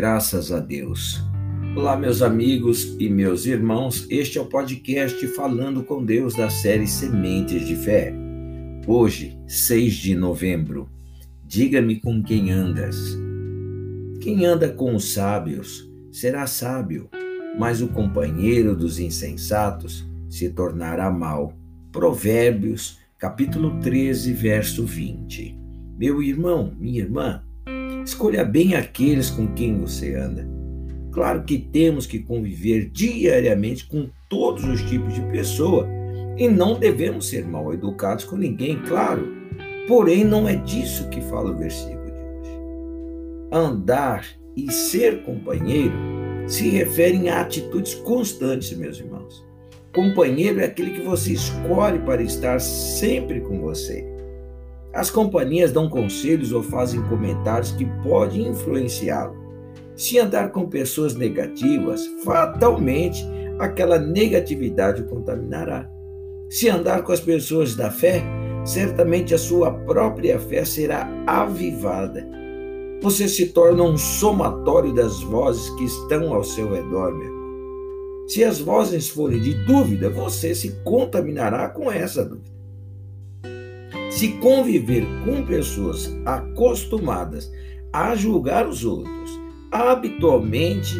Graças a Deus. Olá, meus amigos e meus irmãos. Este é o podcast Falando com Deus da série Sementes de Fé. Hoje, 6 de novembro. Diga-me com quem andas. Quem anda com os sábios será sábio, mas o companheiro dos insensatos se tornará mau. Provérbios, capítulo 13, verso 20. Meu irmão, minha irmã, Escolha bem aqueles com quem você anda. Claro que temos que conviver diariamente com todos os tipos de pessoa e não devemos ser mal educados com ninguém, claro. Porém, não é disso que fala o versículo de hoje. Andar e ser companheiro se referem a atitudes constantes, meus irmãos. Companheiro é aquele que você escolhe para estar sempre com você. As companhias dão conselhos ou fazem comentários que podem influenciá-lo. Se andar com pessoas negativas, fatalmente aquela negatividade o contaminará. Se andar com as pessoas da fé, certamente a sua própria fé será avivada. Você se torna um somatório das vozes que estão ao seu redor, meu irmão. Se as vozes forem de dúvida, você se contaminará com essa dúvida. Se conviver com pessoas acostumadas a julgar os outros, habitualmente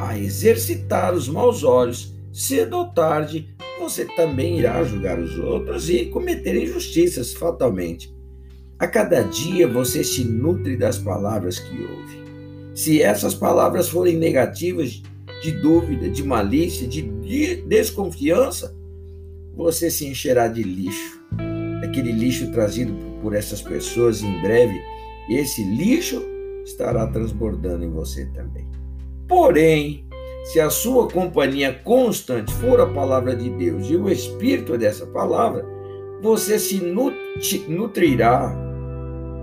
a exercitar os maus olhos, cedo ou tarde você também irá julgar os outros e cometer injustiças fatalmente. A cada dia você se nutre das palavras que ouve. Se essas palavras forem negativas, de dúvida, de malícia, de desconfiança, você se encherá de lixo aquele lixo trazido por essas pessoas em breve, esse lixo estará transbordando em você também. Porém, se a sua companhia constante for a palavra de Deus e o espírito dessa palavra, você se nutrirá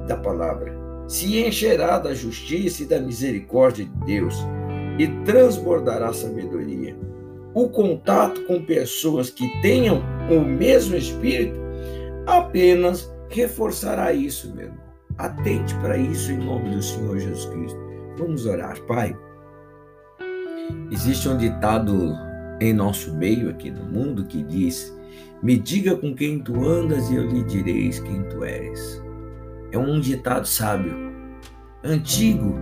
da palavra, se encherá da justiça e da misericórdia de Deus e transbordará sabedoria. O contato com pessoas que tenham o mesmo espírito apenas reforçará isso, meu irmão. Atente para isso em nome do Senhor Jesus Cristo. Vamos orar, Pai. Existe um ditado em nosso meio aqui no mundo que diz: Me diga com quem tu andas e eu lhe direis quem tu és. É um ditado sábio, antigo,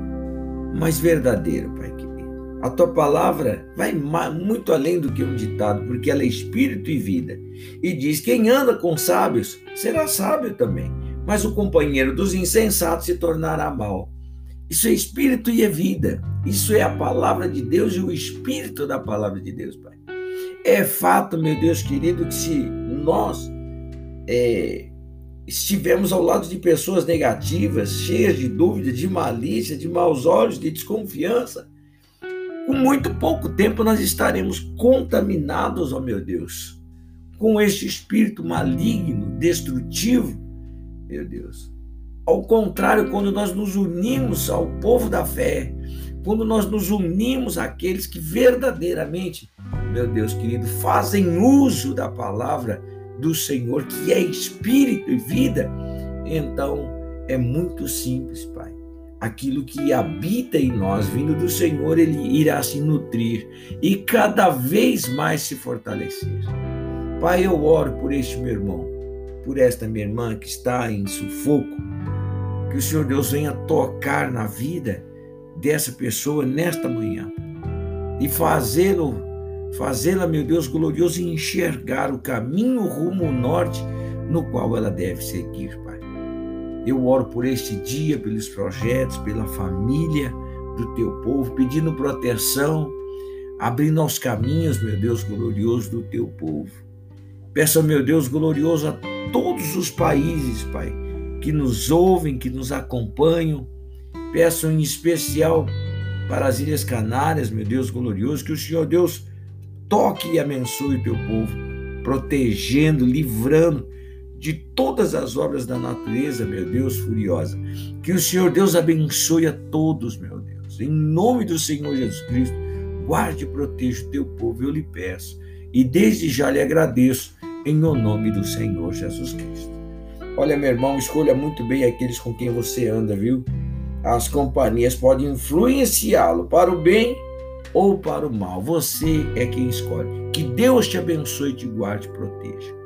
mas verdadeiro, Pai a tua palavra vai muito além do que um ditado, porque ela é espírito e vida. E diz: quem anda com sábios será sábio também, mas o companheiro dos insensatos se tornará mal. Isso é espírito e é vida. Isso é a palavra de Deus e o espírito da palavra de Deus, Pai. É fato, meu Deus querido, que se nós é, estivermos ao lado de pessoas negativas, cheias de dúvida, de malícia, de maus olhos, de desconfiança, com muito pouco tempo nós estaremos contaminados, ó meu Deus, com este espírito maligno, destrutivo, meu Deus. Ao contrário, quando nós nos unimos ao povo da fé, quando nós nos unimos àqueles que verdadeiramente, meu Deus querido, fazem uso da palavra do Senhor, que é espírito e vida, então é muito simples, Pai aquilo que habita em nós, vindo do Senhor, ele irá se nutrir e cada vez mais se fortalecer. Pai, eu oro por este meu irmão, por esta minha irmã que está em sufoco, que o Senhor Deus venha tocar na vida dessa pessoa nesta manhã e fazê-lo, fazê-la, meu Deus glorioso, enxergar o caminho rumo norte no qual ela deve seguir, Pai. Eu oro por este dia, pelos projetos, pela família do teu povo, pedindo proteção, abrindo aos caminhos, meu Deus glorioso, do teu povo. Peço, meu Deus glorioso, a todos os países, Pai, que nos ouvem, que nos acompanham. Peço em especial para as Ilhas Canárias, meu Deus glorioso, que o Senhor Deus toque e abençoe o teu povo, protegendo, livrando de todas as obras da natureza, meu Deus, furiosa. Que o Senhor Deus abençoe a todos, meu Deus. Em nome do Senhor Jesus Cristo, guarde e proteja o teu povo, eu lhe peço. E desde já lhe agradeço, em nome do Senhor Jesus Cristo. Olha, meu irmão, escolha muito bem aqueles com quem você anda, viu? as companhias podem influenciá-lo para o bem ou para o mal. Você é quem escolhe. Que Deus te abençoe, te guarde e proteja.